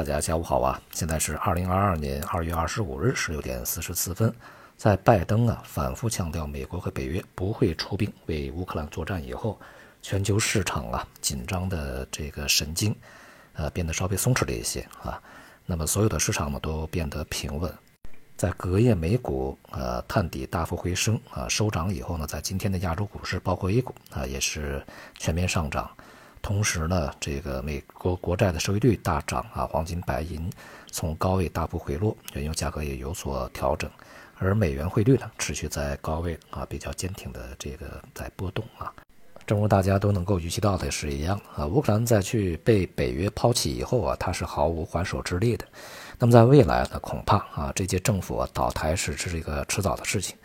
大家下午好啊！现在是二零二二年二月二十五日十六点四十四分，在拜登啊反复强调美国和北约不会出兵为乌克兰作战以后，全球市场啊紧张的这个神经，呃变得稍微松弛了一些啊。那么所有的市场呢都变得平稳，在隔夜美股呃探底大幅回升啊收涨以后呢，在今天的亚洲股市包括 A 股啊也是全面上涨。同时呢，这个美国国债的收益率大涨啊，黄金、白银从高位大幅回落，原油价格也有所调整，而美元汇率呢持续在高位啊，比较坚挺的这个在波动啊。正如大家都能够预期到的是一样啊，乌克兰在去被北约抛弃以后啊，它是毫无还手之力的。那么在未来呢，恐怕啊，这届政府倒台是是一个迟早的事情。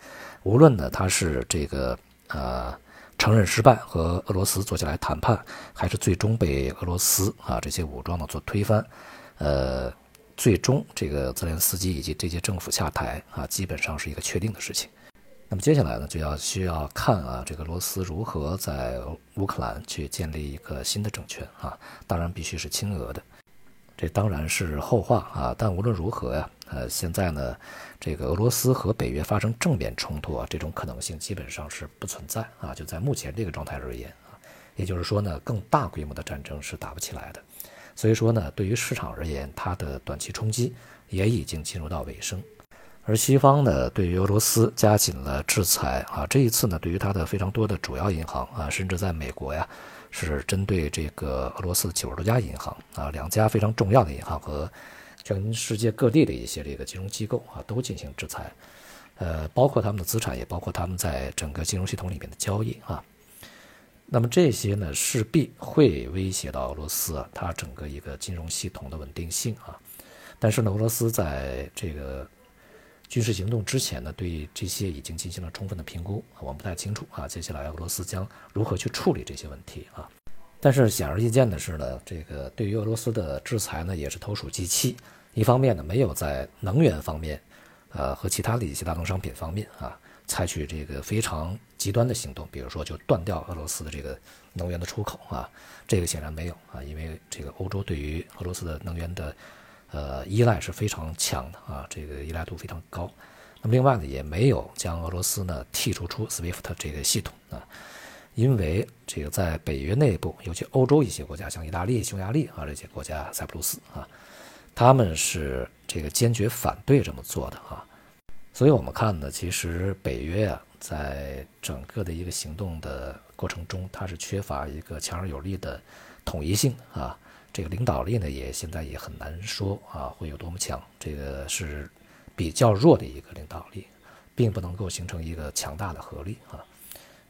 无论呢，它是这个呃。承认失败和俄罗斯坐下来谈判，还是最终被俄罗斯啊这些武装呢做推翻，呃，最终这个泽连斯基以及这届政府下台啊，基本上是一个确定的事情。那么接下来呢，就要需要看啊，这个罗斯如何在乌克兰去建立一个新的政权啊，当然必须是亲俄的。这当然是后话啊，但无论如何呀，呃，现在呢，这个俄罗斯和北约发生正面冲突啊，这种可能性基本上是不存在啊。就在目前这个状态而言啊，也就是说呢，更大规模的战争是打不起来的。所以说呢，对于市场而言，它的短期冲击也已经进入到尾声。而西方呢，对于俄罗斯加紧了制裁啊，这一次呢，对于它的非常多的主要银行啊，甚至在美国呀。是针对这个俄罗斯九十多家银行啊，两家非常重要的银行和全世界各地的一些这个金融机构啊，都进行制裁，呃，包括他们的资产，也包括他们在整个金融系统里面的交易啊。那么这些呢，势必会威胁到俄罗斯啊，它整个一个金融系统的稳定性啊。但是呢，俄罗斯在这个。军事行动之前呢，对这些已经进行了充分的评估，我们不太清楚啊。接下来俄罗斯将如何去处理这些问题啊？但是显而易见的是呢，这个对于俄罗斯的制裁呢，也是投鼠忌器。一方面呢，没有在能源方面，呃，和其他的一些大宗商品方面啊，采取这个非常极端的行动，比如说就断掉俄罗斯的这个能源的出口啊，这个显然没有啊，因为这个欧洲对于俄罗斯的能源的。呃，依赖是非常强的啊，这个依赖度非常高。那么另外呢，也没有将俄罗斯呢剔除出 SWIFT 这个系统啊，因为这个在北约内部，尤其欧洲一些国家，像意大利、匈牙利啊这些国家，塞浦路斯啊，他们是这个坚决反对这么做的啊。所以我们看呢，其实北约啊，在整个的一个行动的过程中，它是缺乏一个强而有力的统一性啊。这个领导力呢，也现在也很难说啊，会有多么强。这个是比较弱的一个领导力，并不能够形成一个强大的合力啊。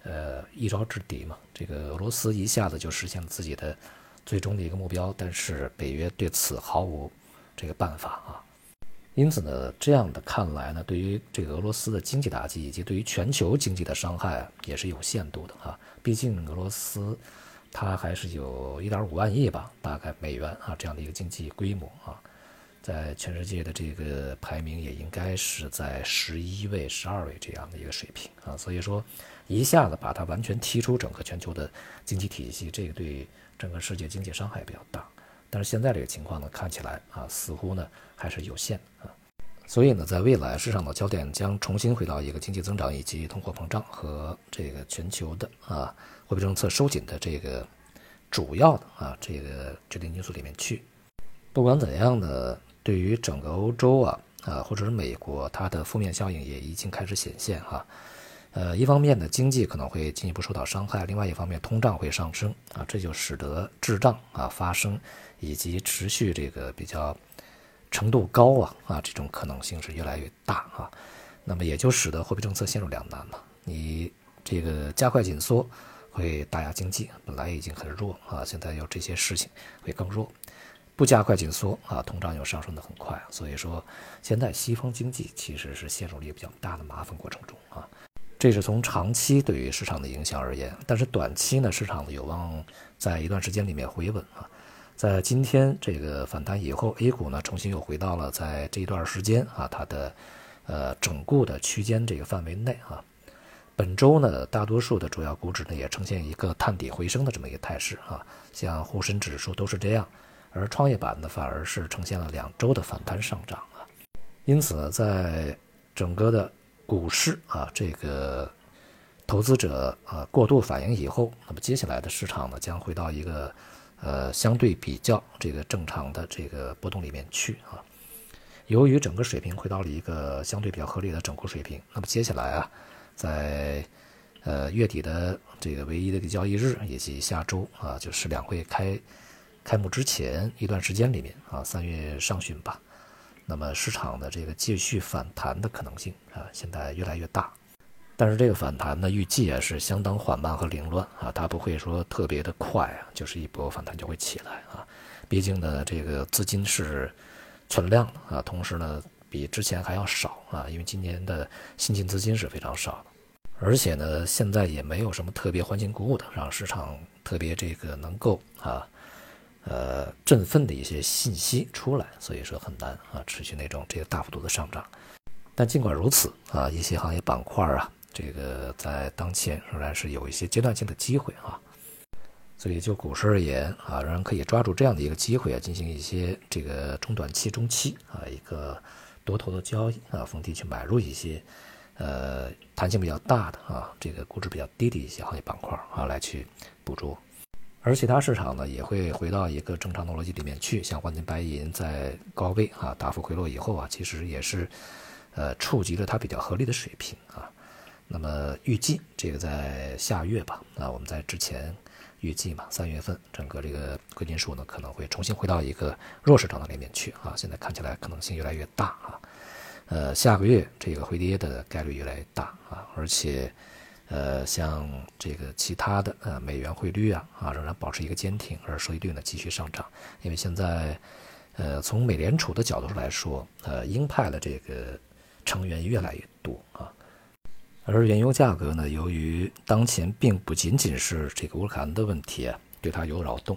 呃，一招制敌嘛，这个俄罗斯一下子就实现了自己的最终的一个目标，但是北约对此毫无这个办法啊。因此呢，这样的看来呢，对于这个俄罗斯的经济打击以及对于全球经济的伤害也是有限度的啊。毕竟俄罗斯。它还是有一点五万亿吧，大概美元啊这样的一个经济规模啊，在全世界的这个排名也应该是在十一位、十二位这样的一个水平啊，所以说一下子把它完全踢出整个全球的经济体系，这个对整个世界经济伤害比较大。但是现在这个情况呢，看起来啊似乎呢还是有限啊，所以呢，在未来市场的焦点将重新回到一个经济增长以及通货膨胀和这个全球的啊。货币政策收紧的这个主要的啊这个决定因素里面去，不管怎样呢，对于整个欧洲啊啊或者是美国，它的负面效应也已经开始显现哈。呃，一方面呢，经济可能会进一步受到伤害；另外一方面，通胀会上升啊，这就使得滞胀啊发生以及持续这个比较程度高啊啊这种可能性是越来越大啊。那么也就使得货币政策陷入两难了，你这个加快紧缩。会打压经济，本来已经很弱啊，现在有这些事情会更弱。不加快紧缩啊，通胀又上升的很快，所以说现在西方经济其实是陷入了一个比较大的麻烦过程中啊。这是从长期对于市场的影响而言，但是短期呢，市场有望在一段时间里面回稳啊。在今天这个反弹以后，A 股呢重新又回到了在这一段时间啊它的呃整固的区间这个范围内啊。本周呢，大多数的主要股指呢也呈现一个探底回升的这么一个态势啊，像沪深指数都是这样，而创业板呢反而是呈现了两周的反弹上涨啊。因此，在整个的股市啊这个投资者啊过度反应以后，那么接下来的市场呢将回到一个呃相对比较这个正常的这个波动里面去啊。由于整个水平回到了一个相对比较合理的整固水平，那么接下来啊，在呃月底的这个唯一的一个交易日，以及下周啊，就是两会开开幕之前一段时间里面啊，三月上旬吧，那么市场的这个继续反弹的可能性啊，现在越来越大。但是这个反弹呢，预计啊是相当缓慢和凌乱啊，它不会说特别的快啊，就是一波反弹就会起来啊。毕竟呢，这个资金是。存量啊，同时呢，比之前还要少啊，因为今年的新进资金是非常少的，而且呢，现在也没有什么特别欢欣鼓舞的，让市场特别这个能够啊，呃，振奋的一些信息出来，所以说很难啊，持续那种这个大幅度的上涨。但尽管如此啊，一些行业板块啊，这个在当前仍然是有一些阶段性的机会啊。所以就股市而言啊，仍然可以抓住这样的一个机会啊，进行一些这个中短期、中期啊一个多头的交易啊，逢低去买入一些呃弹性比较大的啊，这个估值比较低的一些行业板块啊，来去捕捉。而其他市场呢，也会回到一个正常的逻辑里面去，像黄金、白银在高位啊大幅回落以后啊，其实也是呃触及了它比较合理的水平啊。那么预计这个在下月吧，啊我们在之前。预计嘛，三月份整个这个贵金属呢可能会重新回到一个弱势状态里面去啊。现在看起来可能性越来越大啊。呃，下个月这个回跌的概率越来越大啊。而且，呃，像这个其他的呃美元汇率啊啊仍然保持一个坚挺，而收益率呢继续上涨。因为现在，呃，从美联储的角度来说，呃，鹰派的这个成员越来越多啊。而原油价格呢，由于当前并不仅仅是这个乌克兰的问题啊，对它有扰动，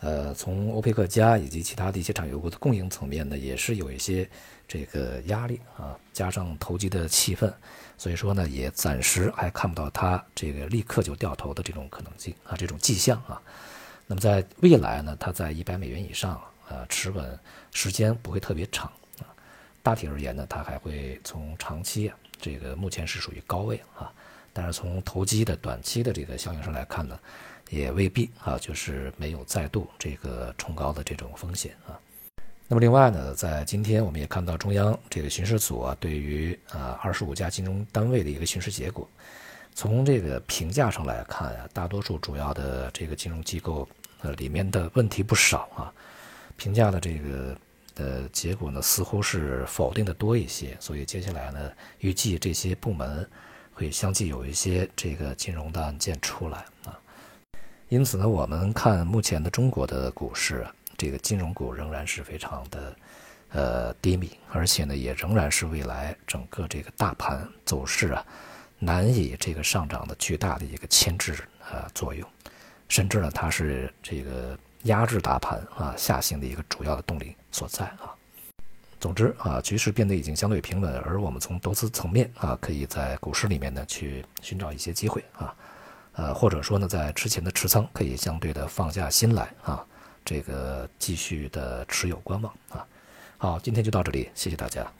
呃，从欧佩克加以及其他的一些产油国的供应层面呢，也是有一些这个压力啊，加上投机的气氛，所以说呢，也暂时还看不到它这个立刻就掉头的这种可能性啊，这种迹象啊。那么在未来呢，它在一百美元以上啊持稳时间不会特别长啊，大体而言呢，它还会从长期啊。这个目前是属于高位啊，但是从投机的短期的这个效应上来看呢，也未必啊，就是没有再度这个冲高的这种风险啊。那么另外呢，在今天我们也看到中央这个巡视组啊，对于啊二十五家金融单位的一个巡视结果，从这个评价上来看啊，大多数主要的这个金融机构呃里面的问题不少啊，评价的这个。呃结果呢，似乎是否定的多一些，所以接下来呢，预计这些部门会相继有一些这个金融的案件出来啊。因此呢，我们看目前的中国的股市，这个金融股仍然是非常的呃低迷，而且呢，也仍然是未来整个这个大盘走势啊难以这个上涨的巨大的一个牵制啊作用，甚至呢，它是这个。压制大盘啊下行的一个主要的动力所在啊。总之啊，局势变得已经相对平稳，而我们从投资层面啊，可以在股市里面呢去寻找一些机会啊，呃，或者说呢，在之前的持仓可以相对的放下心来啊，这个继续的持有观望啊。好，今天就到这里，谢谢大家。